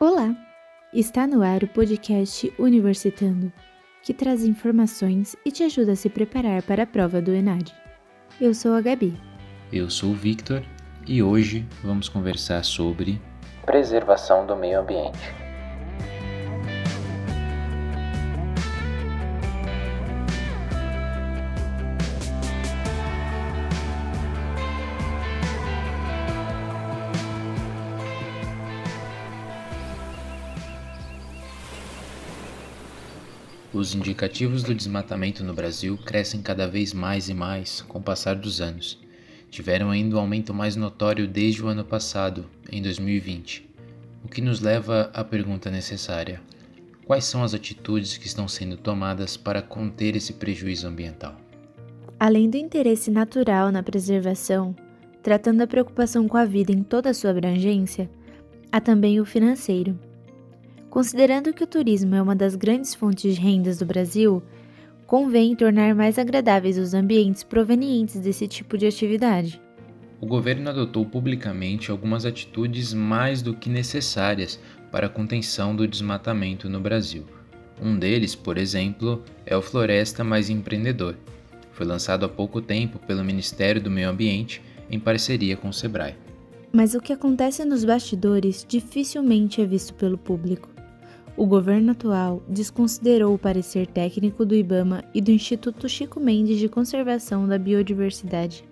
Olá! Está no ar o podcast Universitando, que traz informações e te ajuda a se preparar para a prova do ENAD. Eu sou a Gabi. Eu sou o Victor e hoje vamos conversar sobre preservação do meio ambiente. Os indicativos do desmatamento no Brasil crescem cada vez mais e mais com o passar dos anos. Tiveram ainda um aumento mais notório desde o ano passado, em 2020, o que nos leva à pergunta necessária: quais são as atitudes que estão sendo tomadas para conter esse prejuízo ambiental? Além do interesse natural na preservação, tratando a preocupação com a vida em toda a sua abrangência, há também o financeiro Considerando que o turismo é uma das grandes fontes de rendas do Brasil, convém tornar mais agradáveis os ambientes provenientes desse tipo de atividade. O governo adotou publicamente algumas atitudes mais do que necessárias para a contenção do desmatamento no Brasil. Um deles, por exemplo, é o Floresta Mais Empreendedor. Foi lançado há pouco tempo pelo Ministério do Meio Ambiente em parceria com o Sebrae. Mas o que acontece nos bastidores dificilmente é visto pelo público. O governo atual desconsiderou o parecer técnico do IBAMA e do Instituto Chico Mendes de Conservação da Biodiversidade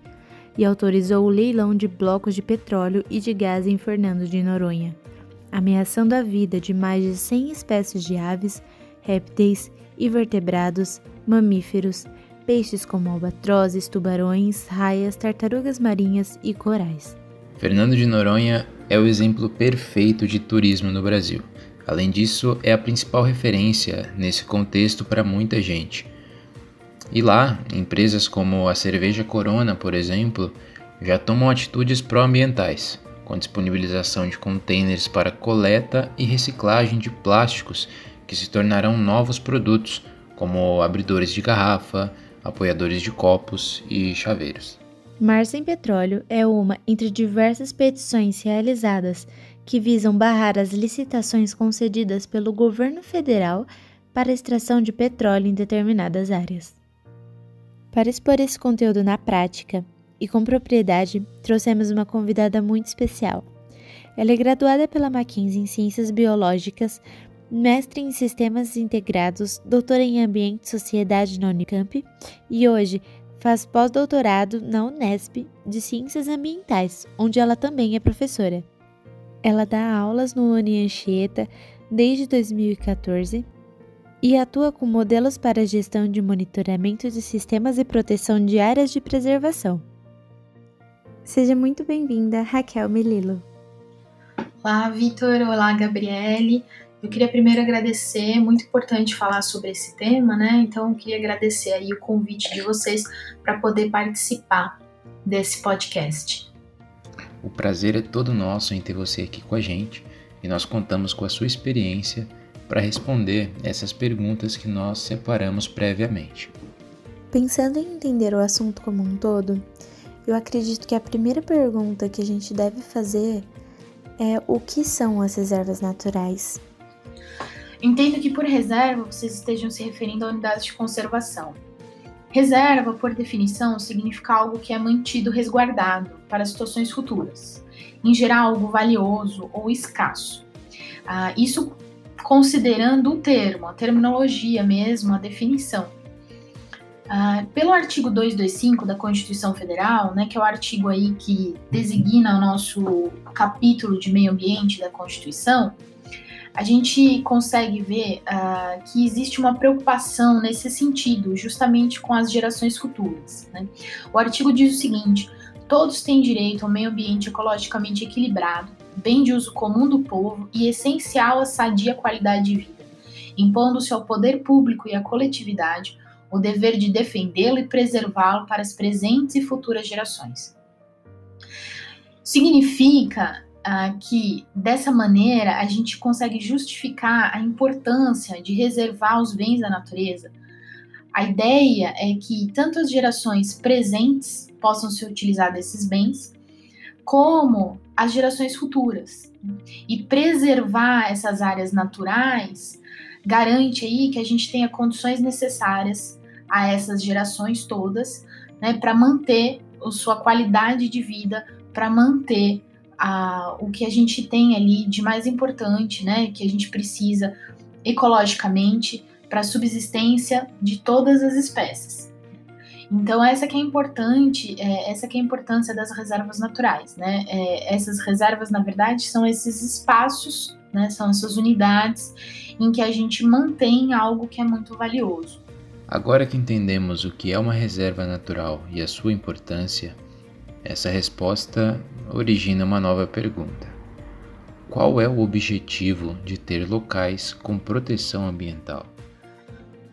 e autorizou o leilão de blocos de petróleo e de gás em Fernando de Noronha, ameaçando a vida de mais de 100 espécies de aves, répteis, invertebrados, mamíferos, peixes como albatrozes, tubarões, raias, tartarugas marinhas e corais. Fernando de Noronha é o exemplo perfeito de turismo no Brasil. Além disso, é a principal referência nesse contexto para muita gente. E lá, empresas como a Cerveja Corona, por exemplo, já tomam atitudes pró-ambientais, com disponibilização de containers para coleta e reciclagem de plásticos que se tornarão novos produtos, como abridores de garrafa, apoiadores de copos e chaveiros. Mar Sem Petróleo é uma entre diversas petições realizadas que visam barrar as licitações concedidas pelo governo federal para extração de petróleo em determinadas áreas. Para expor esse conteúdo na prática e com propriedade, trouxemos uma convidada muito especial. Ela é graduada pela Mackenzie em Ciências Biológicas, mestre em Sistemas Integrados, doutora em Ambiente e Sociedade na Unicamp e hoje faz pós-doutorado na Unesp de Ciências Ambientais, onde ela também é professora. Ela dá aulas no Unianchieta desde 2014 e atua com modelos para gestão de monitoramento de sistemas e proteção de áreas de preservação. Seja muito bem-vinda, Raquel Melilo. Olá, Vitor. Olá, Gabriele. Eu queria primeiro agradecer, muito importante falar sobre esse tema, né? Então, eu queria agradecer aí o convite de vocês para poder participar desse podcast. O prazer é todo nosso em ter você aqui com a gente e nós contamos com a sua experiência para responder essas perguntas que nós separamos previamente. Pensando em entender o assunto como um todo, eu acredito que a primeira pergunta que a gente deve fazer é o que são as reservas naturais? Entendo que por reserva vocês estejam se referindo a unidades de conservação. Reserva, por definição, significa algo que é mantido resguardado para situações futuras, em geral algo valioso ou escasso. Ah, isso considerando o termo, a terminologia mesmo, a definição. Ah, pelo artigo 225 da Constituição Federal, né, que é o artigo aí que designa o nosso capítulo de meio ambiente da Constituição, a gente consegue ver uh, que existe uma preocupação nesse sentido, justamente com as gerações futuras. Né? O artigo diz o seguinte: todos têm direito ao meio ambiente ecologicamente equilibrado, bem de uso comum do povo e essencial à sadia qualidade de vida, impondo-se ao poder público e à coletividade o dever de defendê-lo e preservá-lo para as presentes e futuras gerações. Significa uh, que dessa maneira a gente consegue justificar a importância de reservar os bens da natureza. A ideia é que tanto as gerações presentes possam se utilizar desses bens, como as gerações futuras. E preservar essas áreas naturais garante aí que a gente tenha condições necessárias a essas gerações todas, né, para manter sua qualidade de vida, para manter a, o que a gente tem ali de mais importante, né, que a gente precisa ecologicamente para a subsistência de todas as espécies. Então essa que é importante, é, essa que é a importância das reservas naturais, né? É, essas reservas, na verdade, são esses espaços, né? São essas unidades em que a gente mantém algo que é muito valioso. Agora que entendemos o que é uma reserva natural e a sua importância, essa resposta origina uma nova pergunta. Qual é o objetivo de ter locais com proteção ambiental?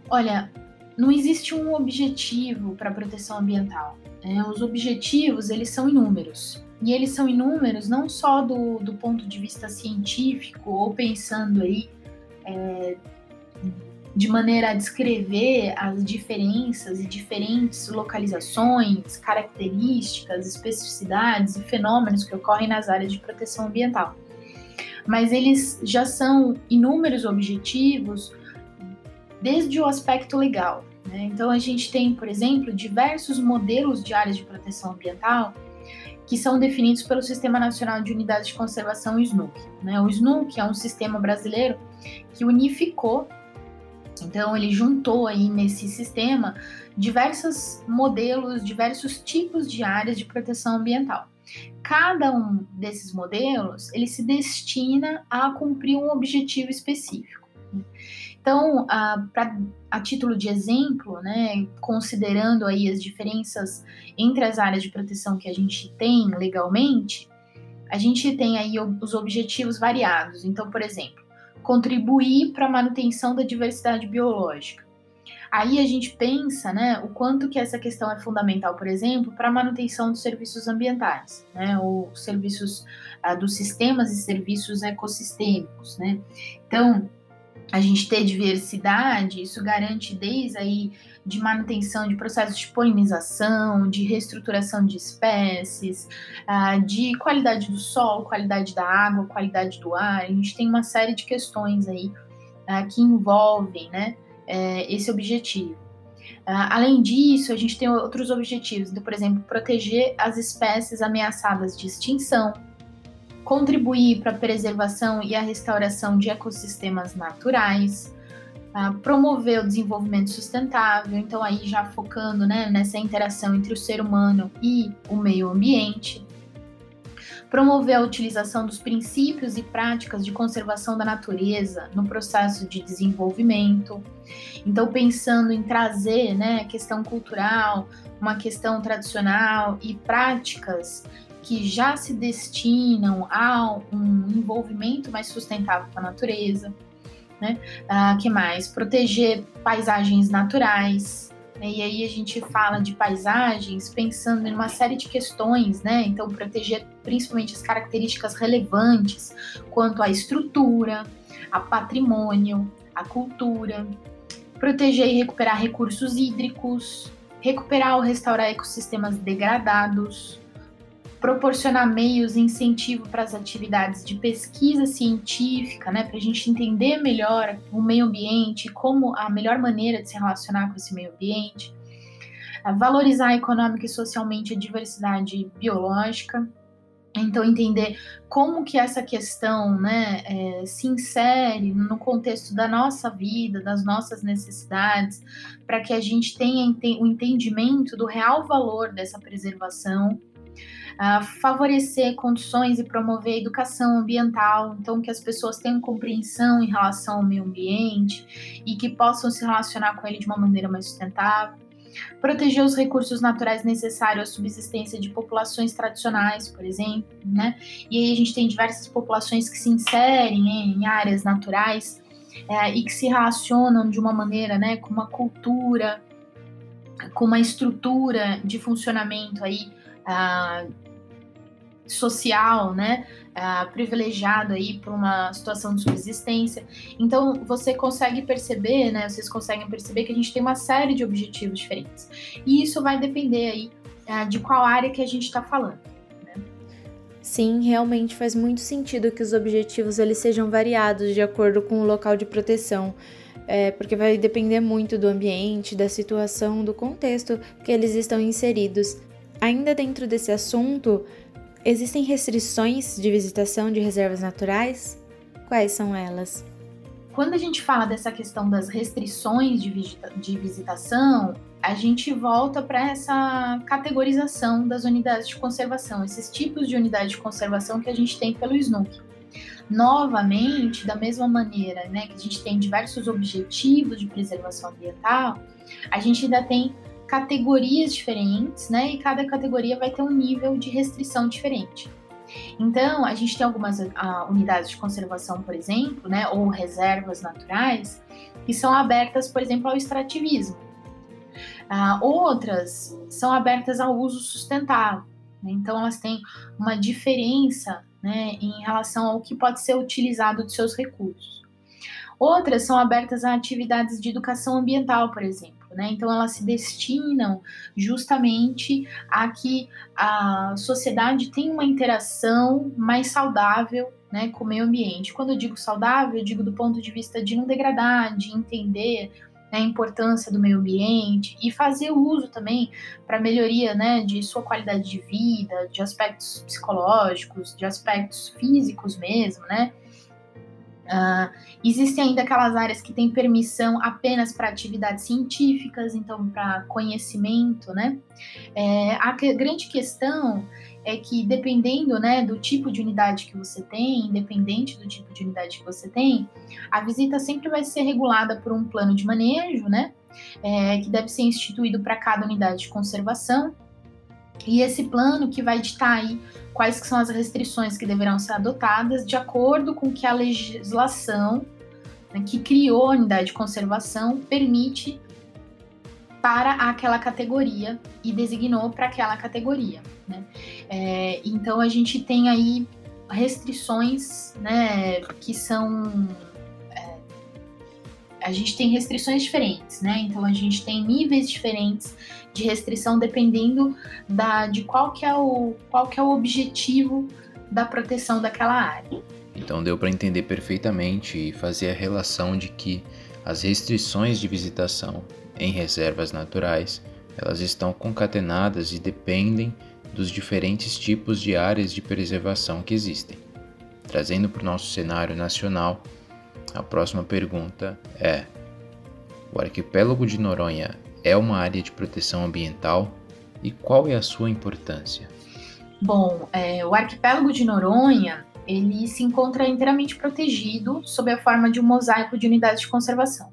Olha, não existe um objetivo para a proteção ambiental. Né? Os objetivos eles são inúmeros e eles são inúmeros não só do, do ponto de vista científico ou pensando aí é, de maneira a descrever as diferenças e diferentes localizações, características, especificidades e fenômenos que ocorrem nas áreas de proteção ambiental. Mas eles já são inúmeros objetivos desde o aspecto legal. Né? Então, a gente tem, por exemplo, diversos modelos de áreas de proteção ambiental que são definidos pelo Sistema Nacional de Unidades de Conservação, o SNUC. Né? O SNUC é um sistema brasileiro que unificou, então ele juntou aí nesse sistema diversos modelos, diversos tipos de áreas de proteção ambiental. Cada um desses modelos, ele se destina a cumprir um objetivo específico. Então, a, pra, a título de exemplo, né, considerando aí as diferenças entre as áreas de proteção que a gente tem legalmente, a gente tem aí os objetivos variados. Então, por exemplo, contribuir para a manutenção da diversidade biológica. Aí a gente pensa, né, o quanto que essa questão é fundamental, por exemplo, para a manutenção dos serviços ambientais, né, ou serviços ah, dos sistemas e serviços ecossistêmicos, né. Então, a gente ter diversidade, isso garante desde aí de manutenção de processos de polinização, de reestruturação de espécies, uh, de qualidade do solo, qualidade da água, qualidade do ar. A gente tem uma série de questões aí uh, que envolvem né, uh, esse objetivo. Ah, além disso, a gente tem outros objetivos, por exemplo, proteger as espécies ameaçadas de extinção, contribuir para a preservação e a restauração de ecossistemas naturais, promover o desenvolvimento sustentável, então aí já focando né, nessa interação entre o ser humano e o meio ambiente, promover a utilização dos princípios e práticas de conservação da natureza no processo de desenvolvimento. Então, pensando em trazer né, questão cultural, uma questão tradicional e práticas que já se destinam a um envolvimento mais sustentável com a natureza, né? Ah, que mais? Proteger paisagens naturais. Né? E aí a gente fala de paisagens pensando em uma série de questões, né? Então, proteger principalmente as características relevantes quanto à estrutura, a patrimônio, a cultura, proteger e recuperar recursos hídricos, recuperar ou restaurar ecossistemas degradados, proporcionar meios e incentivo para as atividades de pesquisa científica, né, para a gente entender melhor o meio ambiente, como a melhor maneira de se relacionar com esse meio ambiente, valorizar econômica e socialmente a diversidade biológica, então entender como que essa questão né, é, se insere no contexto da nossa vida, das nossas necessidades, para que a gente tenha o entendimento do real valor dessa preservação uh, favorecer condições e promover educação ambiental, então que as pessoas tenham compreensão em relação ao meio ambiente e que possam se relacionar com ele de uma maneira mais sustentável. Proteger os recursos naturais necessários à subsistência de populações tradicionais, por exemplo, né? E aí a gente tem diversas populações que se inserem em áreas naturais é, e que se relacionam de uma maneira, né, com uma cultura, com uma estrutura de funcionamento aí ah, social, né, uh, privilegiado aí por uma situação de subsistência. Então você consegue perceber, né, vocês conseguem perceber que a gente tem uma série de objetivos diferentes. E isso vai depender aí uh, de qual área que a gente está falando. Né? Sim, realmente faz muito sentido que os objetivos eles sejam variados de acordo com o local de proteção, é, porque vai depender muito do ambiente, da situação, do contexto que eles estão inseridos. Ainda dentro desse assunto, existem restrições de visitação de reservas naturais? Quais são elas? Quando a gente fala dessa questão das restrições de, visita de visitação, a gente volta para essa categorização das unidades de conservação, esses tipos de unidade de conservação que a gente tem pelo SNUC. Novamente, da mesma maneira né, que a gente tem diversos objetivos de preservação ambiental, a gente ainda tem categorias diferentes, né? E cada categoria vai ter um nível de restrição diferente. Então, a gente tem algumas uh, unidades de conservação, por exemplo, né, ou reservas naturais, que são abertas, por exemplo, ao extrativismo. Uh, outras são abertas ao uso sustentável. Né? Então, elas têm uma diferença né, em relação ao que pode ser utilizado de seus recursos. Outras são abertas a atividades de educação ambiental, por exemplo. Né? Então, elas se destinam justamente a que a sociedade tenha uma interação mais saudável né, com o meio ambiente. Quando eu digo saudável, eu digo do ponto de vista de não degradar, de entender né, a importância do meio ambiente e fazer uso também para melhoria né, de sua qualidade de vida, de aspectos psicológicos, de aspectos físicos mesmo, né? Uh, existem ainda aquelas áreas que têm permissão apenas para atividades científicas, então para conhecimento, né? É, a que, grande questão é que dependendo, né, do tipo de unidade que você tem, independente do tipo de unidade que você tem, a visita sempre vai ser regulada por um plano de manejo, né? É, que deve ser instituído para cada unidade de conservação. E esse plano que vai ditar aí quais que são as restrições que deverão ser adotadas de acordo com que a legislação né, que criou a unidade de conservação permite para aquela categoria e designou para aquela categoria. Né? É, então a gente tem aí restrições né, que são a gente tem restrições diferentes, né? Então a gente tem níveis diferentes de restrição dependendo da, de qual que é o qual que é o objetivo da proteção daquela área. Então deu para entender perfeitamente e fazer a relação de que as restrições de visitação em reservas naturais, elas estão concatenadas e dependem dos diferentes tipos de áreas de preservação que existem. Trazendo para o nosso cenário nacional, a próxima pergunta é: O arquipélago de Noronha é uma área de proteção ambiental e qual é a sua importância? Bom, é, o arquipélago de Noronha ele se encontra inteiramente protegido sob a forma de um mosaico de unidades de conservação.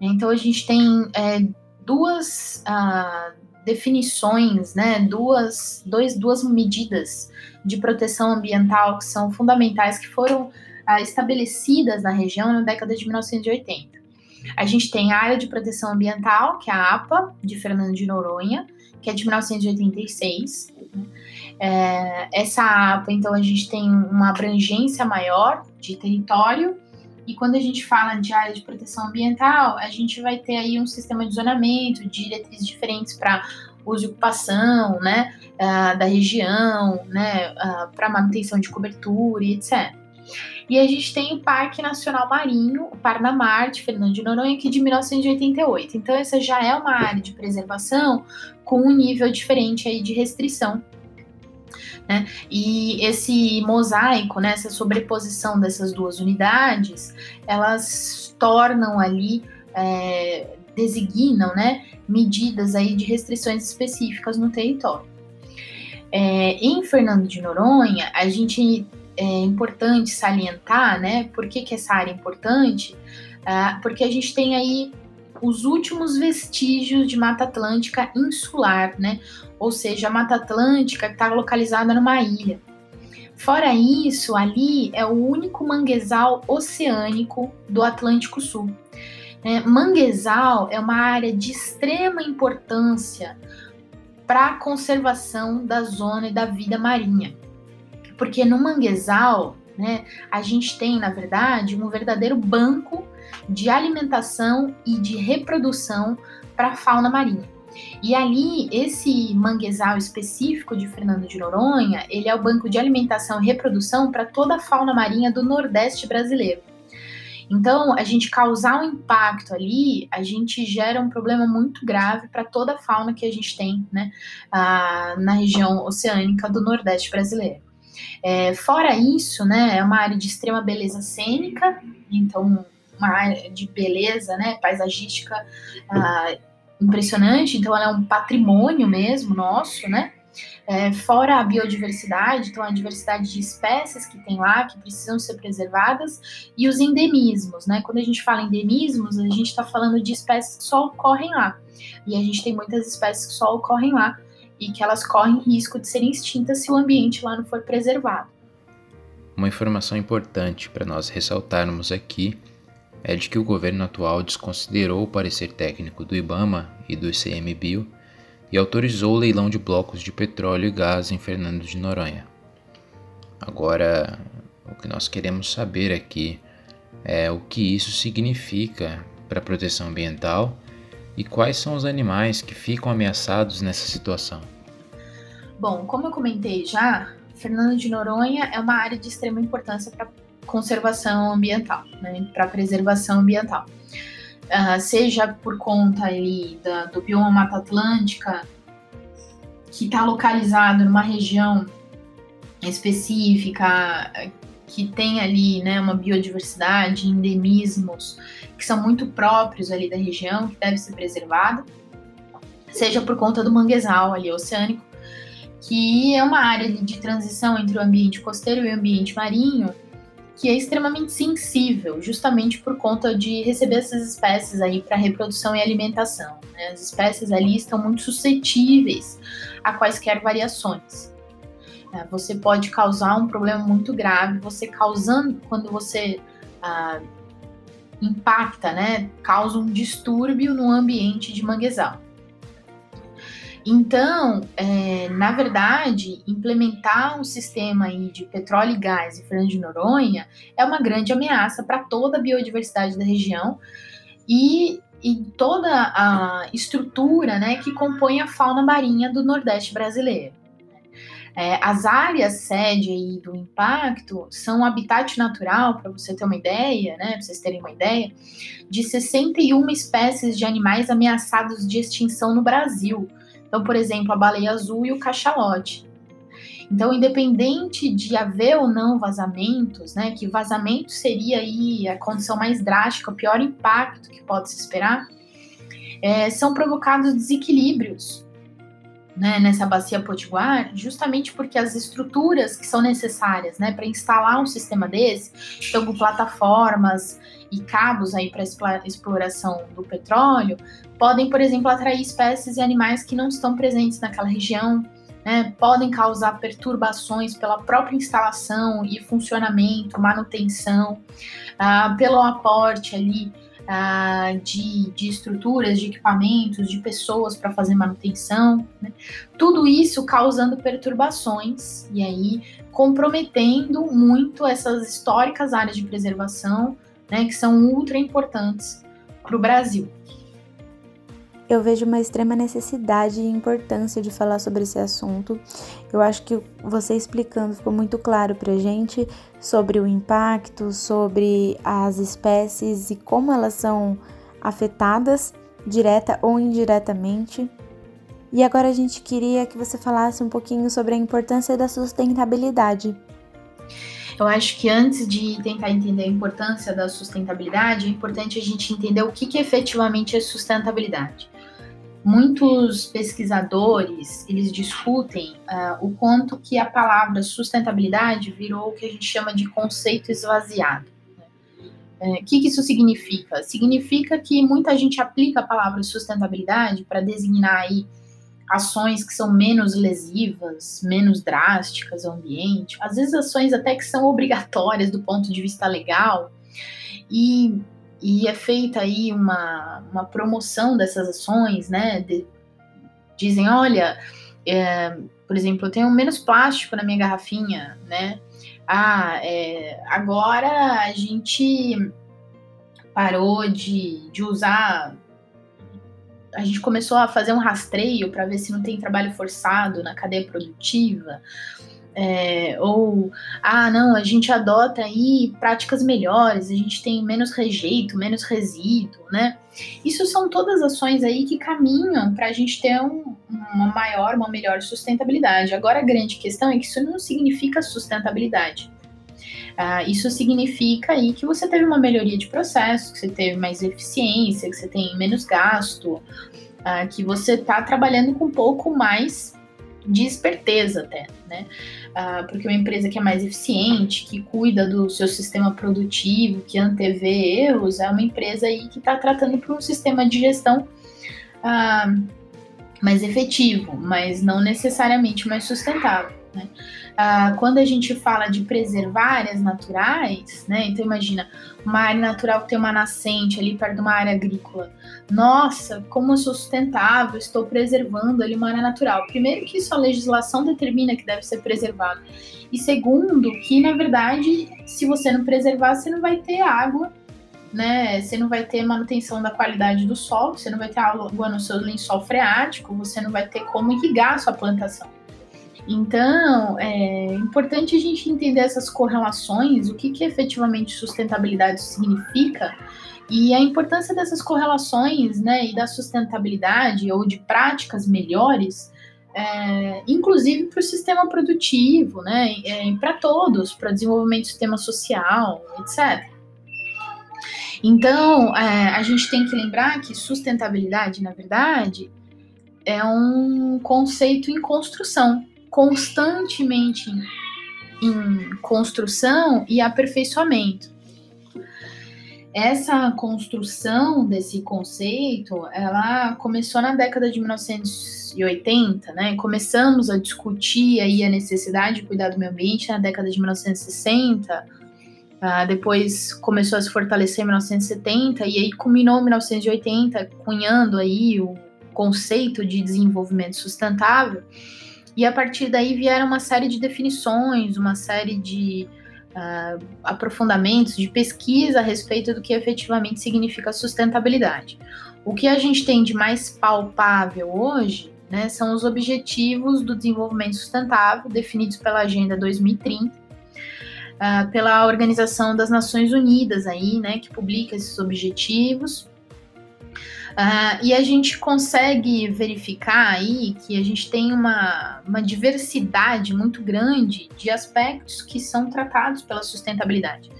Então a gente tem é, duas ah, definições, né, duas, dois, duas medidas de proteção ambiental que são fundamentais que foram estabelecidas na região na década de 1980. A gente tem a Área de Proteção Ambiental, que é a APA, de Fernando de Noronha, que é de 1986. É, essa APA, então, a gente tem uma abrangência maior de território, e quando a gente fala de área de proteção ambiental, a gente vai ter aí um sistema de zonamento, de diretrizes diferentes para uso e ocupação, né, uh, da região, né, uh, para manutenção de cobertura e etc. E a gente tem o Parque Nacional Marinho, o Parnamar, de Fernando de Noronha, que é de 1988. Então, essa já é uma área de preservação com um nível diferente aí de restrição. Né? E esse mosaico, né, essa sobreposição dessas duas unidades, elas tornam ali, é, designam né, medidas aí de restrições específicas no território. É, em Fernando de Noronha, a gente é importante salientar, né? Por que, que essa área é importante? Uh, porque a gente tem aí os últimos vestígios de Mata Atlântica insular, né? Ou seja, a Mata Atlântica está localizada numa ilha. Fora isso, ali é o único manguezal oceânico do Atlântico Sul. É, manguezal é uma área de extrema importância para a conservação da zona e da vida marinha. Porque no manguezal, né, a gente tem, na verdade, um verdadeiro banco de alimentação e de reprodução para a fauna marinha. E ali, esse manguezal específico de Fernando de Noronha, ele é o banco de alimentação e reprodução para toda a fauna marinha do Nordeste brasileiro. Então, a gente causar um impacto ali, a gente gera um problema muito grave para toda a fauna que a gente tem né, na região oceânica do Nordeste brasileiro. É, fora isso, né, é uma área de extrema beleza cênica, então uma área de beleza, né, paisagística ah, impressionante, então ela é um patrimônio mesmo nosso, né? É, fora a biodiversidade, então a diversidade de espécies que tem lá, que precisam ser preservadas, e os endemismos, né? Quando a gente fala endemismos, a gente está falando de espécies que só ocorrem lá. E a gente tem muitas espécies que só ocorrem lá e que elas correm risco de serem extintas se o ambiente lá não for preservado. Uma informação importante para nós ressaltarmos aqui é de que o governo atual desconsiderou o parecer técnico do IBAMA e do ICMBio e autorizou o leilão de blocos de petróleo e gás em Fernando de Noronha. Agora, o que nós queremos saber aqui é o que isso significa para a proteção ambiental e quais são os animais que ficam ameaçados nessa situação. Bom, como eu comentei já, Fernando de Noronha é uma área de extrema importância para conservação ambiental, né, para preservação ambiental. Uh, seja por conta ali da, do bioma Mata Atlântica, que está localizado numa região específica, que tem ali né, uma biodiversidade, endemismos que são muito próprios ali da região, que deve ser preservado, seja por conta do manguezal ali oceânico, que é uma área de transição entre o ambiente costeiro e o ambiente marinho, que é extremamente sensível, justamente por conta de receber essas espécies aí para reprodução e alimentação. Né? As espécies ali estão muito suscetíveis a quaisquer variações. É, você pode causar um problema muito grave, você causando, quando você ah, impacta, né, causa um distúrbio no ambiente de manguezal. Então, é, na verdade, implementar um sistema aí de petróleo e gás em Fernando de Noronha é uma grande ameaça para toda a biodiversidade da região e, e toda a estrutura né, que compõe a fauna marinha do Nordeste brasileiro. É, as áreas sede aí do impacto são um habitat natural, para você ter uma ideia, né, para vocês terem uma ideia, de 61 espécies de animais ameaçados de extinção no Brasil, então, por exemplo, a baleia azul e o cachalote. Então, independente de haver ou não vazamentos, né, que vazamento seria aí a condição mais drástica, o pior impacto que pode se esperar, é, são provocados desequilíbrios né, nessa bacia potiguar, justamente porque as estruturas que são necessárias né, para instalar um sistema desse, então com plataformas e cabos aí para exploração do petróleo, podem, por exemplo, atrair espécies e animais que não estão presentes naquela região, né, podem causar perturbações pela própria instalação e funcionamento, manutenção, ah, pelo aporte ali ah, de, de, estruturas, de equipamentos, de pessoas para fazer manutenção, né? tudo isso causando perturbações e aí comprometendo muito essas históricas áreas de preservação, né, que são ultra importantes para o Brasil eu vejo uma extrema necessidade e importância de falar sobre esse assunto. Eu acho que você explicando ficou muito claro pra gente sobre o impacto, sobre as espécies e como elas são afetadas, direta ou indiretamente. E agora a gente queria que você falasse um pouquinho sobre a importância da sustentabilidade. Eu acho que antes de tentar entender a importância da sustentabilidade, é importante a gente entender o que, que efetivamente é sustentabilidade muitos pesquisadores eles discutem uh, o quanto que a palavra sustentabilidade virou o que a gente chama de conceito esvaziado. O né? é, que, que isso significa? Significa que muita gente aplica a palavra sustentabilidade para designar aí ações que são menos lesivas, menos drásticas ao ambiente, às vezes ações até que são obrigatórias do ponto de vista legal, e e é feita aí uma, uma promoção dessas ações, né? De, dizem, olha, é, por exemplo, eu tenho menos plástico na minha garrafinha, né? Ah, é, agora a gente parou de, de usar a gente começou a fazer um rastreio para ver se não tem trabalho forçado na cadeia produtiva. É, ou, ah, não, a gente adota aí práticas melhores, a gente tem menos rejeito, menos resíduo, né? Isso são todas ações aí que caminham para a gente ter um, uma maior, uma melhor sustentabilidade. Agora, a grande questão é que isso não significa sustentabilidade. Ah, isso significa aí que você teve uma melhoria de processo, que você teve mais eficiência, que você tem menos gasto, ah, que você está trabalhando com um pouco mais de esperteza até, né? Ah, porque uma empresa que é mais eficiente, que cuida do seu sistema produtivo, que antevê erros, é uma empresa aí que está tratando para um sistema de gestão ah, mais efetivo, mas não necessariamente mais sustentável. Né? Ah, quando a gente fala de preservar áreas naturais, né? Então imagina uma área natural que tem uma nascente ali perto de uma área agrícola. Nossa, como eu sou sustentável, estou preservando ali uma área natural. Primeiro que isso a legislação determina que deve ser preservado. E segundo, que na verdade, se você não preservar, você não vai ter água né? Você não vai ter manutenção da qualidade do solo, você não vai ter água no seu lençol freático, você não vai ter como irrigar a sua plantação. Então, é importante a gente entender essas correlações, o que, que efetivamente sustentabilidade significa e a importância dessas correlações, né, e da sustentabilidade ou de práticas melhores, é, inclusive para o sistema produtivo, né, é, para todos, para desenvolvimento do sistema social, etc. Então, é, a gente tem que lembrar que sustentabilidade, na verdade, é um conceito em construção constantemente em construção e aperfeiçoamento. Essa construção desse conceito, ela começou na década de 1980, né? Começamos a discutir aí a necessidade de cuidar do meio ambiente na década de 1960, uh, depois começou a se fortalecer em 1970 e aí culminou em 1980, cunhando aí o conceito de desenvolvimento sustentável. E a partir daí vieram uma série de definições, uma série de uh, aprofundamentos, de pesquisa a respeito do que efetivamente significa sustentabilidade. O que a gente tem de mais palpável hoje né, são os objetivos do desenvolvimento sustentável definidos pela Agenda 2030, uh, ah, pela Organização das Nações Unidas aí, né, que publica esses objetivos Uh, e a gente consegue verificar aí que a gente tem uma, uma diversidade muito grande de aspectos que são tratados pela sustentabilidade.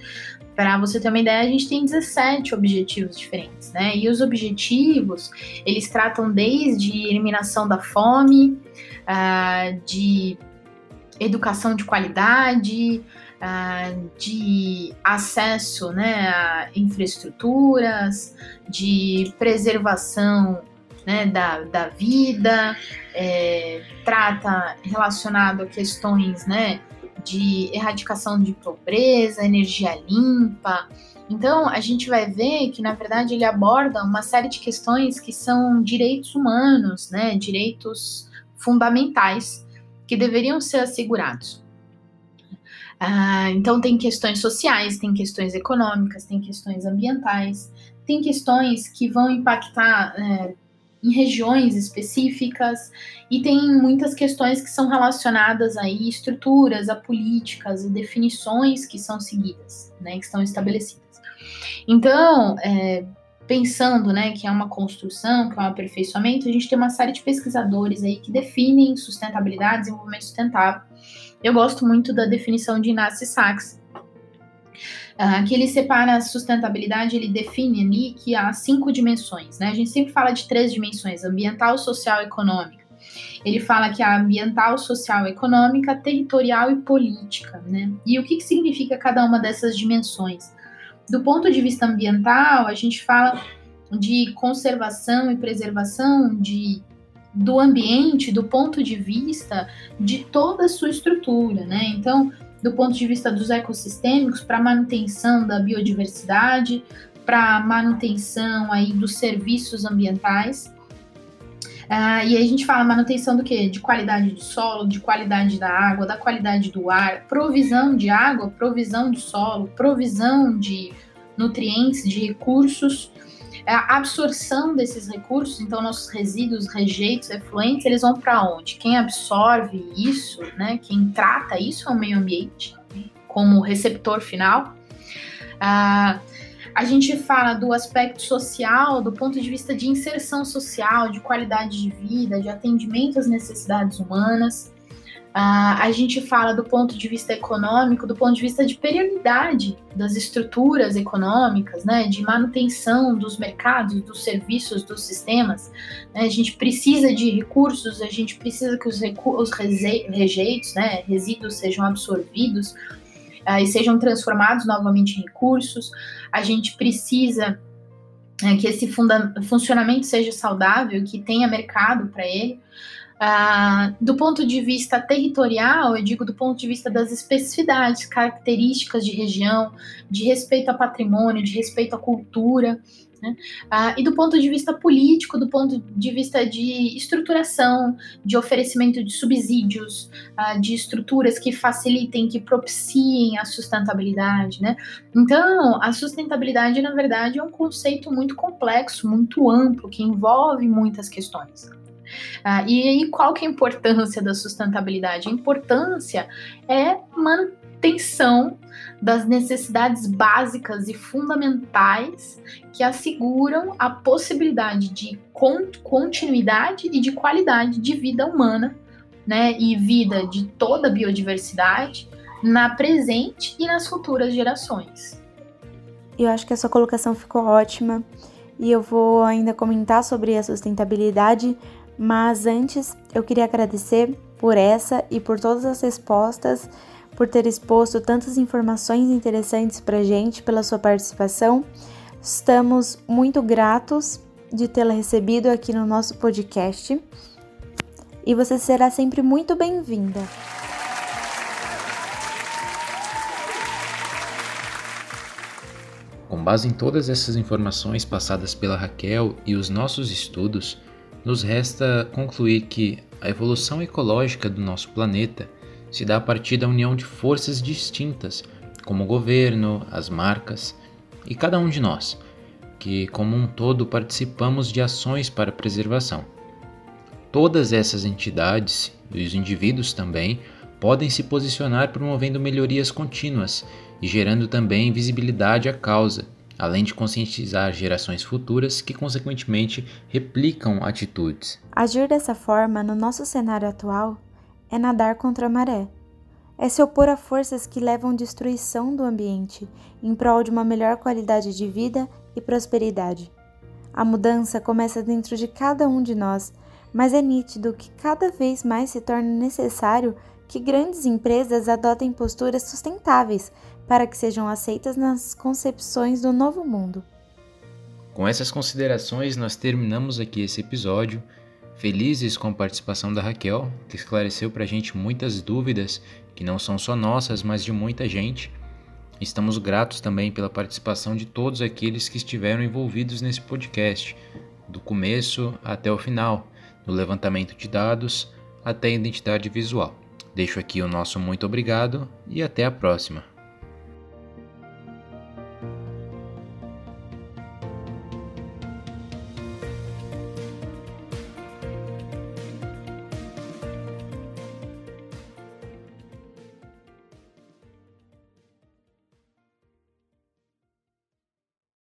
Para você ter uma ideia, a gente tem 17 objetivos diferentes, né? E os objetivos, eles tratam desde eliminação da fome, uh, de educação de qualidade, de acesso né, a infraestruturas, de preservação né, da, da vida, é, trata relacionado a questões né, de erradicação de pobreza, energia limpa. Então, a gente vai ver que, na verdade, ele aborda uma série de questões que são direitos humanos, né, direitos fundamentais que deveriam ser assegurados. Ah, então, tem questões sociais, tem questões econômicas, tem questões ambientais, tem questões que vão impactar é, em regiões específicas e tem muitas questões que são relacionadas a estruturas, a políticas e definições que são seguidas, né, que estão estabelecidas. Então, é, pensando, né, que é uma construção, que é um aperfeiçoamento, a gente tem uma série de pesquisadores aí que definem sustentabilidade, desenvolvimento sustentável eu gosto muito da definição de Inácio Sachs, uh, que ele separa a sustentabilidade, ele define ali que há cinco dimensões, né? A gente sempre fala de três dimensões: ambiental, social e econômica. Ele fala que há ambiental, social, econômica, territorial e política, né? E o que, que significa cada uma dessas dimensões? Do ponto de vista ambiental, a gente fala de conservação e preservação de do ambiente, do ponto de vista de toda a sua estrutura, né? Então, do ponto de vista dos ecossistêmicos, para manutenção da biodiversidade, para manutenção aí dos serviços ambientais. Uh, e aí a gente fala manutenção do que? De qualidade do solo, de qualidade da água, da qualidade do ar, provisão de água, provisão de solo, provisão de nutrientes, de recursos a absorção desses recursos, então nossos resíduos, rejeitos, efluentes, eles vão para onde? Quem absorve isso, né, quem trata isso é o meio ambiente, como receptor final. Ah, a gente fala do aspecto social, do ponto de vista de inserção social, de qualidade de vida, de atendimento às necessidades humanas. Uh, a gente fala do ponto de vista econômico, do ponto de vista de prioridade das estruturas econômicas, né, de manutenção dos mercados, dos serviços, dos sistemas. Né, a gente precisa de recursos, a gente precisa que os, os rejeitos, né, resíduos sejam absorvidos uh, e sejam transformados novamente em recursos. A gente precisa uh, que esse funcionamento seja saudável, que tenha mercado para ele. Uh, do ponto de vista territorial, eu digo do ponto de vista das especificidades, características de região, de respeito ao patrimônio, de respeito à cultura, né? Ah, e do ponto de vista político, do ponto de vista de estruturação, de oferecimento de subsídios, ah, de estruturas que facilitem, que propiciem a sustentabilidade. Né? Então, a sustentabilidade, na verdade, é um conceito muito complexo, muito amplo, que envolve muitas questões. Ah, e aí, qual que é a importância da sustentabilidade? A importância é manutenção das necessidades básicas e fundamentais que asseguram a possibilidade de continuidade e de qualidade de vida humana, né, e vida de toda a biodiversidade na presente e nas futuras gerações. Eu acho que a sua colocação ficou ótima e eu vou ainda comentar sobre a sustentabilidade, mas antes eu queria agradecer por essa e por todas as respostas por ter exposto tantas informações interessantes para gente, pela sua participação. Estamos muito gratos de tê-la recebido aqui no nosso podcast e você será sempre muito bem-vinda. Com base em todas essas informações passadas pela Raquel e os nossos estudos, nos resta concluir que a evolução ecológica do nosso planeta se dá a partir da união de forças distintas, como o governo, as marcas e cada um de nós, que como um todo participamos de ações para preservação. Todas essas entidades e os indivíduos também podem se posicionar promovendo melhorias contínuas e gerando também visibilidade à causa, além de conscientizar gerações futuras que, consequentemente, replicam atitudes. Agir dessa forma no nosso cenário atual é nadar contra a maré. É se opor a forças que levam destruição do ambiente em prol de uma melhor qualidade de vida e prosperidade. A mudança começa dentro de cada um de nós, mas é nítido que cada vez mais se torna necessário que grandes empresas adotem posturas sustentáveis para que sejam aceitas nas concepções do novo mundo. Com essas considerações, nós terminamos aqui esse episódio felizes com a participação da Raquel, que esclareceu para a gente muitas dúvidas que não são só nossas, mas de muita gente. Estamos gratos também pela participação de todos aqueles que estiveram envolvidos nesse podcast, do começo até o final, do levantamento de dados até a identidade visual. Deixo aqui o nosso muito obrigado e até a próxima.